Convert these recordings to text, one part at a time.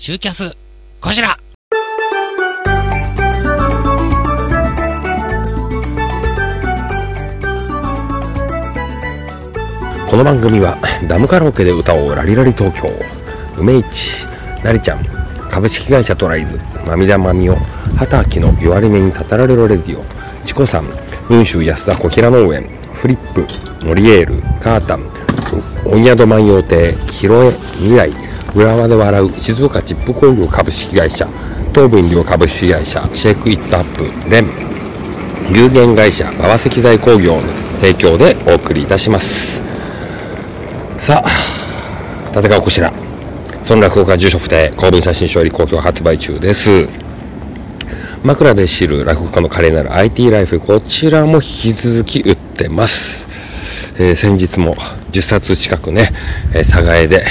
シーキャス、こちら。この番組はダムカラオケで歌おうラリラリ東京。梅市なりちゃん。株式会社トライズまみだまみお畑明の弱り目にたたられろレディオ。チコさん雲州安田小平農園フリップモリエールカータン。おんやど万葉亭広江未来。浦和で笑う静岡チップ工業株式会社東部飲料株式会社シェイクイットアップレン有限会社馬場石材工業の提供でお送りいたします。さあ立川こちら。その落語家住所不定公文写真書より好評発売中です。枕で知る落語家の華麗なる IT ライフこちらも引き続き売ってます、えー先日も10冊近くね、えー佐賀江で、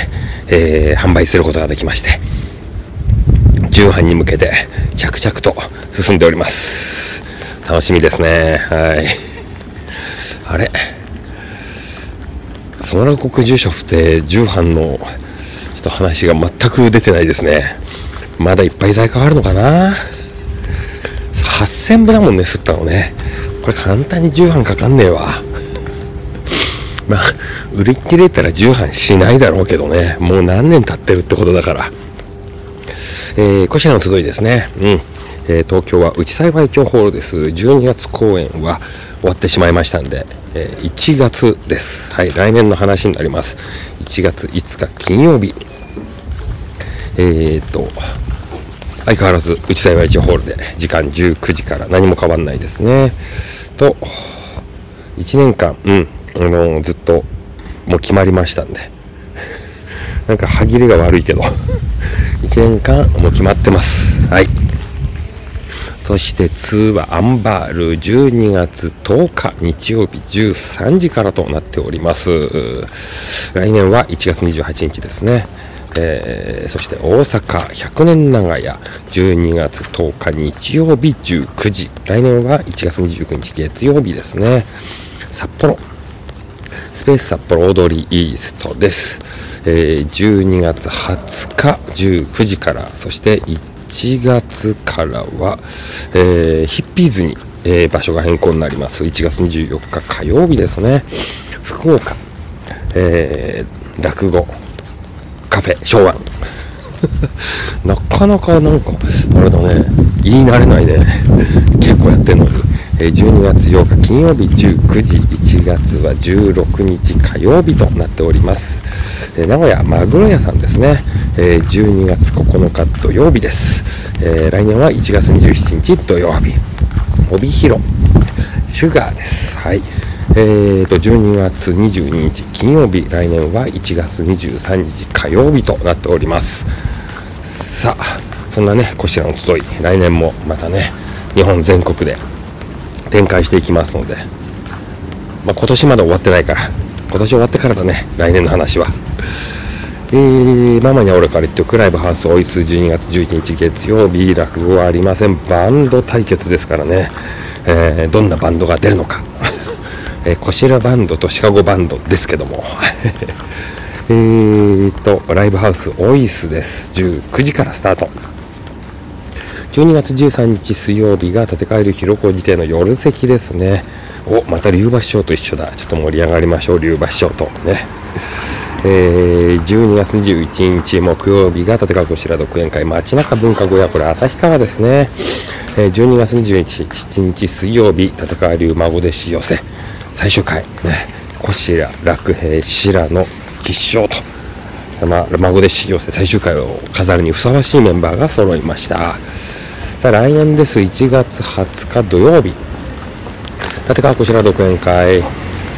えー販売することができまして重版に向けて着々と進んでおります。楽しみですね。はい。あれ？その落語住所不定重版のちょっと話が全く出てないですね。まだいっぱい在庫あるのかな？8000部だもんね吸ったのね。これ簡単に重版かかんねえわ。まあ売り切れたら重版しないだろうけどねもう何年経ってるってことだからえー、こちらの集いですね。うん。えー東京は内幸町ホールです。12月公演は終わってしまいましたんで、えー1月です。はい、来年の話になります。1月5日金曜日。えー、っと、相変わらず内幸町ホールで時間19時から何も変わんないですね。と、1年間、うん、あのずっともう決まりましたんで。なんか歯切れが悪いけど。1年間もう決まってます。はい。そして2はアンバール12月10日日曜日13時からとなっております。来年は1月28日ですね。えーそして大阪100年長屋12月10日日曜日19時。来年は1月29日月曜日ですね。札幌スペース札幌踊りイーストです。えー12月20日19時から、そして1月からは、えーヒッピーズに、えー場所が変更になります。1月24日火曜日ですね。福岡、えー落語、カフェ、昭和。なかなかなんか、あれだね、言い慣れないね。結構やってんのに。え12月8日金曜日19時、1月は16日火曜日となっております。え名古屋マグロ屋さんですね。え12月9日土曜日です。え来年は1月27日土曜日。帯広、シュガーです。はい。えーと、12月22日金曜日、来年は1月23日火曜日となっております。さあ、そんなね、こちらの集い、来年もまたね、日本全国で展開していきますので、まあ、今年まだ終わってないから、今年終わってからだね、来年の話は。えー、ママには俺から言っておくライブハウスオイス12月11日月曜日落語はありません。バンド対決ですからね、えーどんなバンドが出るのか、えー、こしらバンドとシカゴバンドですけども。えーとライブハウスオイスです。19時からスタート。12月13日水曜日が建て替える広小路邸の夜席ですね。おまた龍馬師匠と一緒だ。ちょっと盛り上がりましょう龍馬師匠とね。えー12月21日木曜日が立川こちら独演会街中文化小屋。これ旭川ですね、えー12月27日水曜日立川流孫弟子寄せ。最終回ね。こちら楽平白野吉祥と。まあ、孫弟子寄せ最終回を飾るにふさわしいメンバーが揃いました。さあ来年です。1月20日土曜日。立川こちら独演会、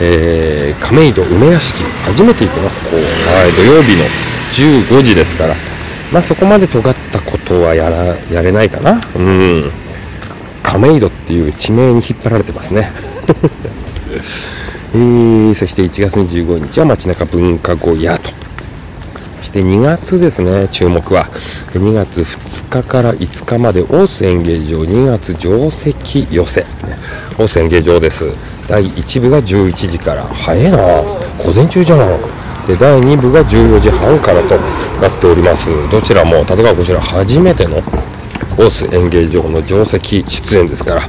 えー、亀戸梅屋敷。初めて行くなここ。はい土曜日の15時ですから。まあそこまで尖ったことはやらやれないかな。うん。亀戸っていう地名に引っ張られてますね。えー、そして1月25日は街中文化小屋と。そして2月ですね、注目は。2月2日から5日まで、大須演芸場2月定石寄せ。ね大須演芸場です。第1部が11時から。早いな午前中じゃん。で第2部が14時半からとなっておりますどちらも立川こちら初めてのオース演芸場の定石出演ですから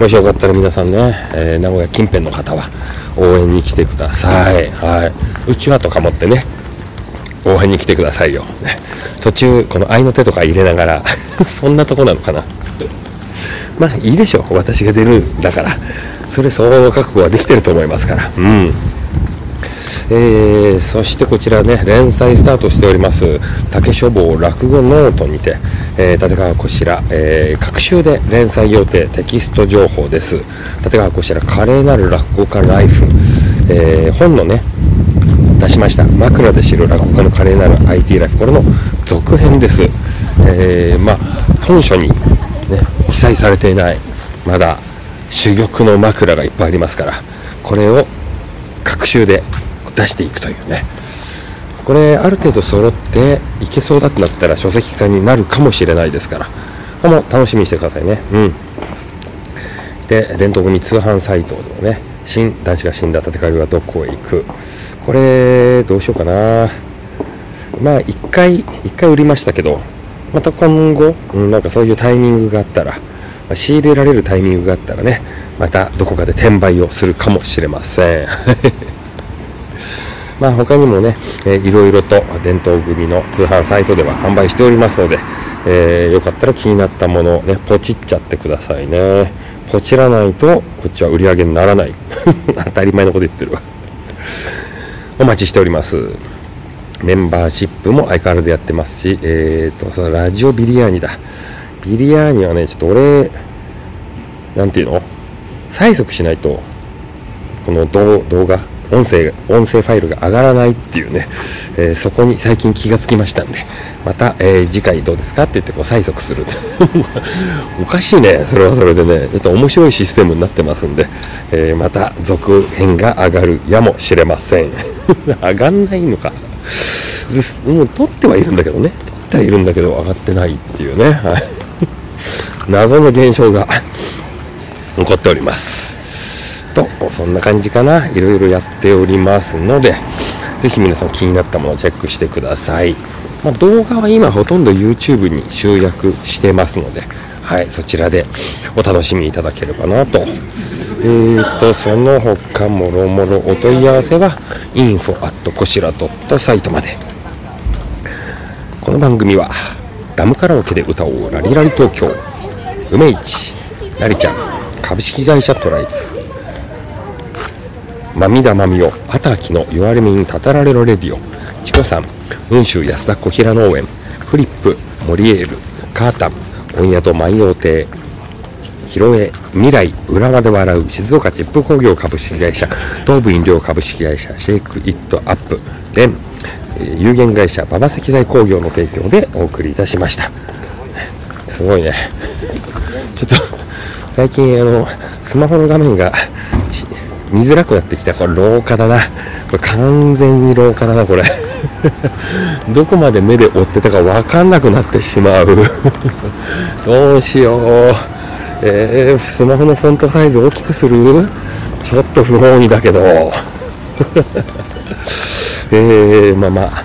もしよかったら皆さんね、えー、名古屋近辺の方は応援に来てくださいはいうちわとか持ってね応援に来てくださいよ、ね、途中この愛の手とか入れながら そんなとこなのかな。まあいいでしょう。私が出るんだから。それ相応の覚悟はできてると思いますから。うん。えー、そしてこちらね連載スタートしております竹書房落語ノートにて、えー、立川こしら、えー、隔週で連載予定テキスト情報です。立川こしら華麗なる落語家ライフ、えー、本のねしました。枕で知る落語家の華麗なる IT ライフこれの続編です、えー、まあ本書にね記載されていないまだ珠玉の枕がいっぱいありますからこれを各週で出していくというね。これある程度揃っていけそうだってなったら書籍化になるかもしれないですからこれも楽しみにしてくださいね。うん。で伝統組通販サイトのね新男子が死んだ立て替えはどこへ行く？これどうしようかな。まあ1回1回売りましたけどまた今後、うん、なんかそういうタイミングがあったらま仕入れられるタイミングがあったらねまたどこかで転売をするかもしれません。まあ他にもね、えー、いろいろと伝統組の通販サイトでは販売しておりますので、えー、よかったら気になったものをねポチっちゃってくださいね。ポチらないとこっちは売り上げにならない。当たり前のこと言ってるわ。お待ちしております。メンバーシップも相変わらずやってますし、えっ、ー、と、そのラジオビリヤーニだ。ビリヤーニはね、ちょっと俺、なんていうの？催促しないと、この動画、音声、音声ファイルが上がらないっていうね、えー、そこに最近気がつきましたんで、また、えー、次回どうですか？って言ってこう催促する。おかしいね、それはそれでね、ちょっと面白いシステムになってますんで、えー、また続編が上がるやもしれません。上がんないのか。もう撮ってはいるんだけどね、撮ってはいるんだけど上がってないっていうね、はい、謎の現象が起こっております。と、そんな感じかな。いろいろやっておりますので、ぜひ皆さん気になったものをチェックしてください。まあ、動画は今ほとんど YouTube に集約してますので、はい、そちらでお楽しみいただければなと。えーと、その他もろもろお問い合わせは info@ こしら .site まで。この番組はダムカラオケで歌おうラリラリ東京梅市なりちゃん株式会社トライズまみだまみおあたきの弱れみんたたられろレディオ。チコさん雲州安田小平農園。フリップモリエール。カータン温宿万葉亭。広江未来浦和で笑う静岡チップ工業株式会社。東武飲料株式会社シェイクイットアップ。レン有限会社馬場石材工業の提供でお送りいたしました。すごいね。ちょっと最近あのスマホの画面が見づらくなってきた。これ廊下だな。これ完全に廊下だなこれ。どこまで目で追ってたか分かんなくなってしまう。どうしよう。えー、スマホのフォントサイズ大きくする？ちょっと不本意だけど。えー、まあまあ。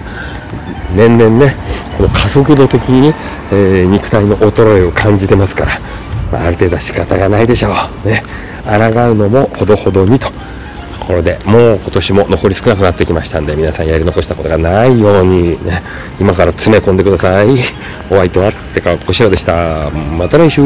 年々ねこの加速度的に、えー、肉体の衰えを感じてますから、あ、ある程度は仕方がないでしょう。ね。抗うのもほどほどにところでもう今年も残り少なくなってきましたんで皆さんやり残したことがないように、ね、今から詰め込んでください。お相手はってかこしらでした。また来週。